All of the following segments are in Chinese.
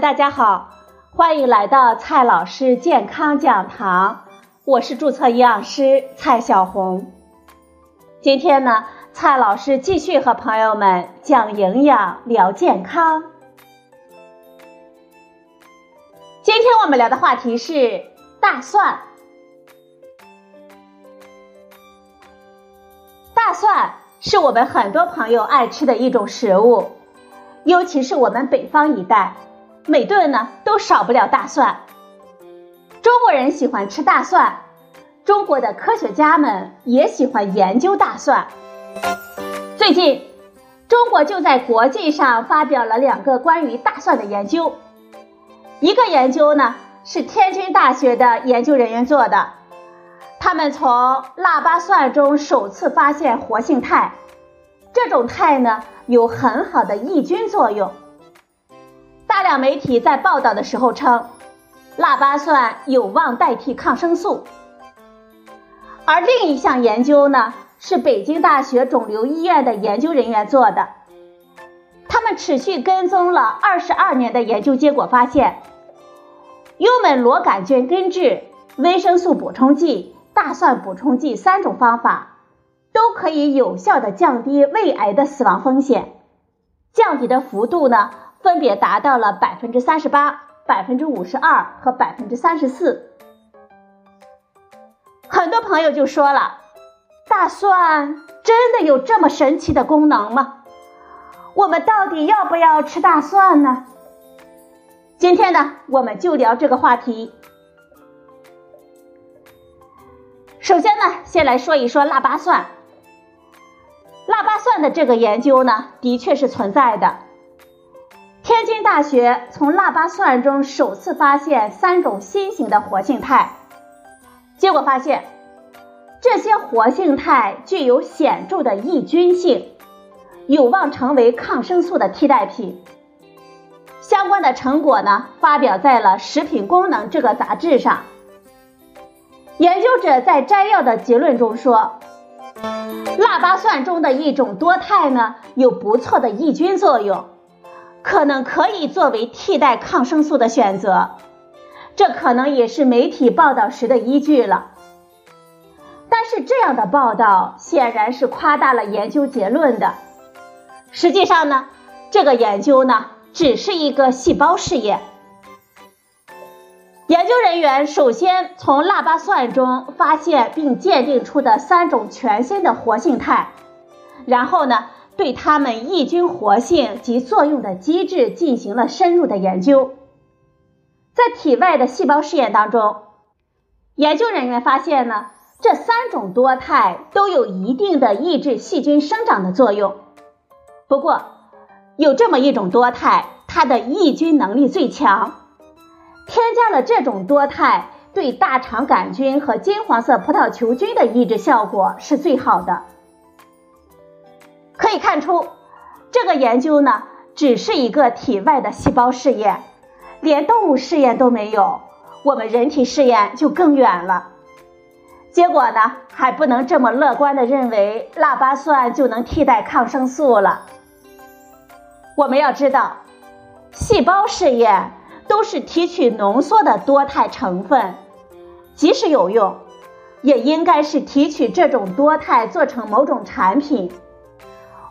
大家好，欢迎来到蔡老师健康讲堂，我是注册营养师蔡小红。今天呢，蔡老师继续和朋友们讲营养、聊健康。今天我们聊的话题是大蒜。大蒜是我们很多朋友爱吃的一种食物，尤其是我们北方一带。每顿呢都少不了大蒜。中国人喜欢吃大蒜，中国的科学家们也喜欢研究大蒜。最近，中国就在国际上发表了两个关于大蒜的研究。一个研究呢是天津大学的研究人员做的，他们从腊八蒜中首次发现活性肽，这种肽呢有很好的抑菌作用。大量媒体在报道的时候称，腊八蒜有望代替抗生素。而另一项研究呢，是北京大学肿瘤医院的研究人员做的。他们持续跟踪了二十二年的研究结果发现，幽门螺杆菌根治、维生素补充剂、大蒜补充剂三种方法，都可以有效的降低胃癌的死亡风险。降低的幅度呢？分别达到了百分之三十八、百分之五十二和百分之三十四。很多朋友就说了：“大蒜真的有这么神奇的功能吗？我们到底要不要吃大蒜呢？”今天呢，我们就聊这个话题。首先呢，先来说一说腊八蒜。腊八蒜的这个研究呢，的确是存在的。天津大学从腊八蒜中首次发现三种新型的活性肽，结果发现这些活性肽具有显著的抑菌性，有望成为抗生素的替代品。相关的成果呢，发表在了《食品功能》这个杂志上。研究者在摘要的结论中说，腊八蒜中的一种多肽呢，有不错的抑菌作用。可能可以作为替代抗生素的选择，这可能也是媒体报道时的依据了。但是这样的报道显然是夸大了研究结论的。实际上呢，这个研究呢只是一个细胞试验。研究人员首先从腊八蒜中发现并鉴定出的三种全新的活性肽，然后呢。对它们抑菌活性及作用的机制进行了深入的研究。在体外的细胞试验当中，研究人员发现呢，这三种多肽都有一定的抑制细菌生长的作用。不过，有这么一种多肽，它的抑菌能力最强。添加了这种多肽，对大肠杆菌和金黄色葡萄球菌的抑制效果是最好的。可以看出，这个研究呢，只是一个体外的细胞试验，连动物试验都没有，我们人体试验就更远了。结果呢，还不能这么乐观的认为腊八蒜就能替代抗生素了。我们要知道，细胞试验都是提取浓缩的多肽成分，即使有用，也应该是提取这种多肽做成某种产品。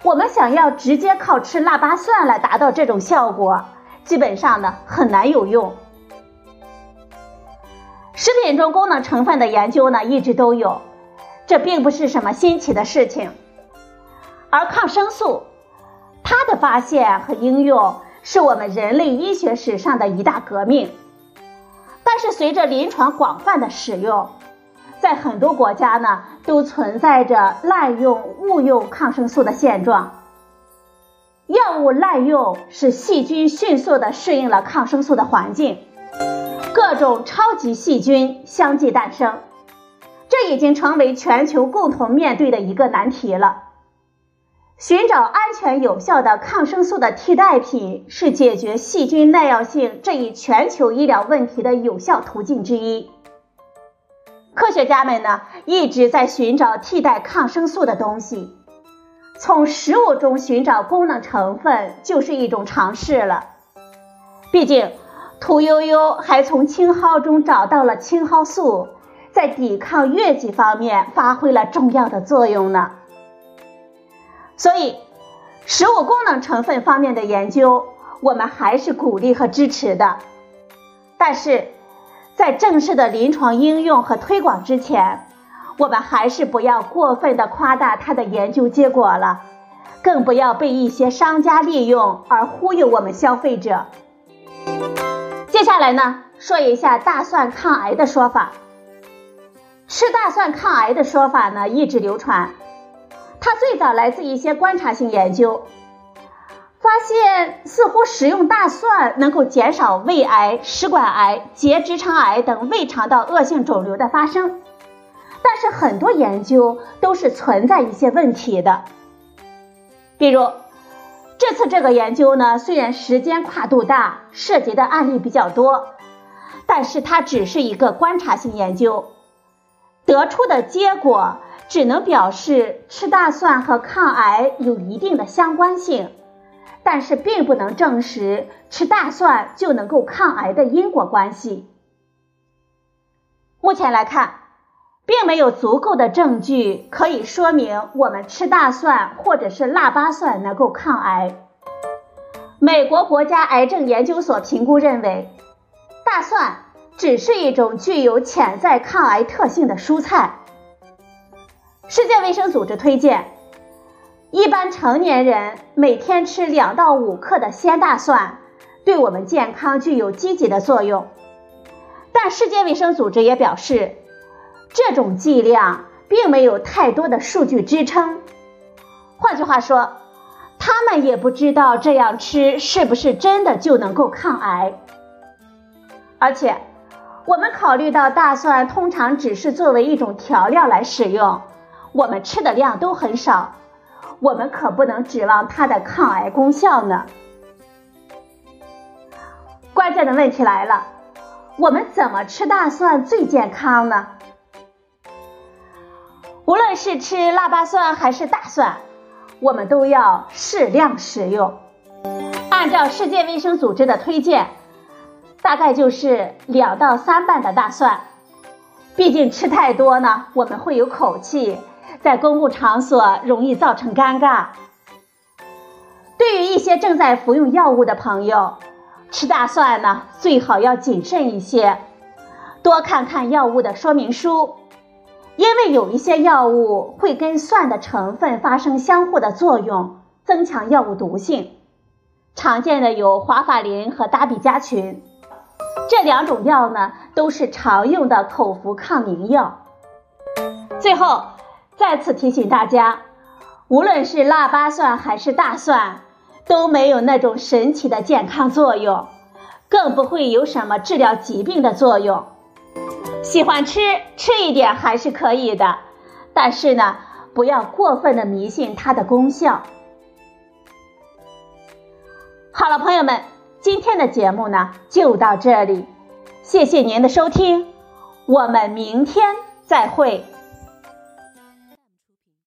我们想要直接靠吃腊八蒜来达到这种效果，基本上呢很难有用。食品中功能成分的研究呢一直都有，这并不是什么新奇的事情。而抗生素，它的发现和应用是我们人类医学史上的一大革命。但是随着临床广泛的使用，在很多国家呢，都存在着滥用、误用抗生素的现状。药物滥用使细菌迅速地适应了抗生素的环境，各种超级细菌相继诞生，这已经成为全球共同面对的一个难题了。寻找安全有效的抗生素的替代品，是解决细菌耐药性这一全球医疗问题的有效途径之一。科学家们呢一直在寻找替代抗生素的东西，从食物中寻找功能成分就是一种尝试了。毕竟，屠呦呦还从青蒿中找到了青蒿素，在抵抗疟疾方面发挥了重要的作用呢。所以，食物功能成分方面的研究，我们还是鼓励和支持的。但是，在正式的临床应用和推广之前，我们还是不要过分的夸大它的研究结果了，更不要被一些商家利用而忽悠我们消费者。接下来呢，说一下大蒜抗癌的说法。吃大蒜抗癌的说法呢，一直流传。它最早来自一些观察性研究，发现似乎食用大蒜能够减少胃癌、食管癌、结直肠癌等胃肠道恶性肿瘤的发生。但是很多研究都是存在一些问题的，比如这次这个研究呢，虽然时间跨度大，涉及的案例比较多，但是它只是一个观察性研究，得出的结果。只能表示吃大蒜和抗癌有一定的相关性，但是并不能证实吃大蒜就能够抗癌的因果关系。目前来看，并没有足够的证据可以说明我们吃大蒜或者是腊八蒜能够抗癌。美国国家癌症研究所评估认为，大蒜只是一种具有潜在抗癌特性的蔬菜。世界卫生组织推荐，一般成年人每天吃两到五克的鲜大蒜，对我们健康具有积极的作用。但世界卫生组织也表示，这种剂量并没有太多的数据支撑。换句话说，他们也不知道这样吃是不是真的就能够抗癌。而且，我们考虑到大蒜通常只是作为一种调料来使用。我们吃的量都很少，我们可不能指望它的抗癌功效呢。关键的问题来了，我们怎么吃大蒜最健康呢？无论是吃腊八蒜还是大蒜，我们都要适量食用。按照世界卫生组织的推荐，大概就是两到三瓣的大蒜。毕竟吃太多呢，我们会有口气。在公共场所容易造成尴尬。对于一些正在服用药物的朋友，吃大蒜呢最好要谨慎一些，多看看药物的说明书，因为有一些药物会跟蒜的成分发生相互的作用，增强药物毒性。常见的有华法林和达比加群，这两种药呢都是常用的口服抗凝药。最后。再次提醒大家，无论是腊八蒜还是大蒜，都没有那种神奇的健康作用，更不会有什么治疗疾病的作用。喜欢吃吃一点还是可以的，但是呢，不要过分的迷信它的功效。好了，朋友们，今天的节目呢就到这里，谢谢您的收听，我们明天再会。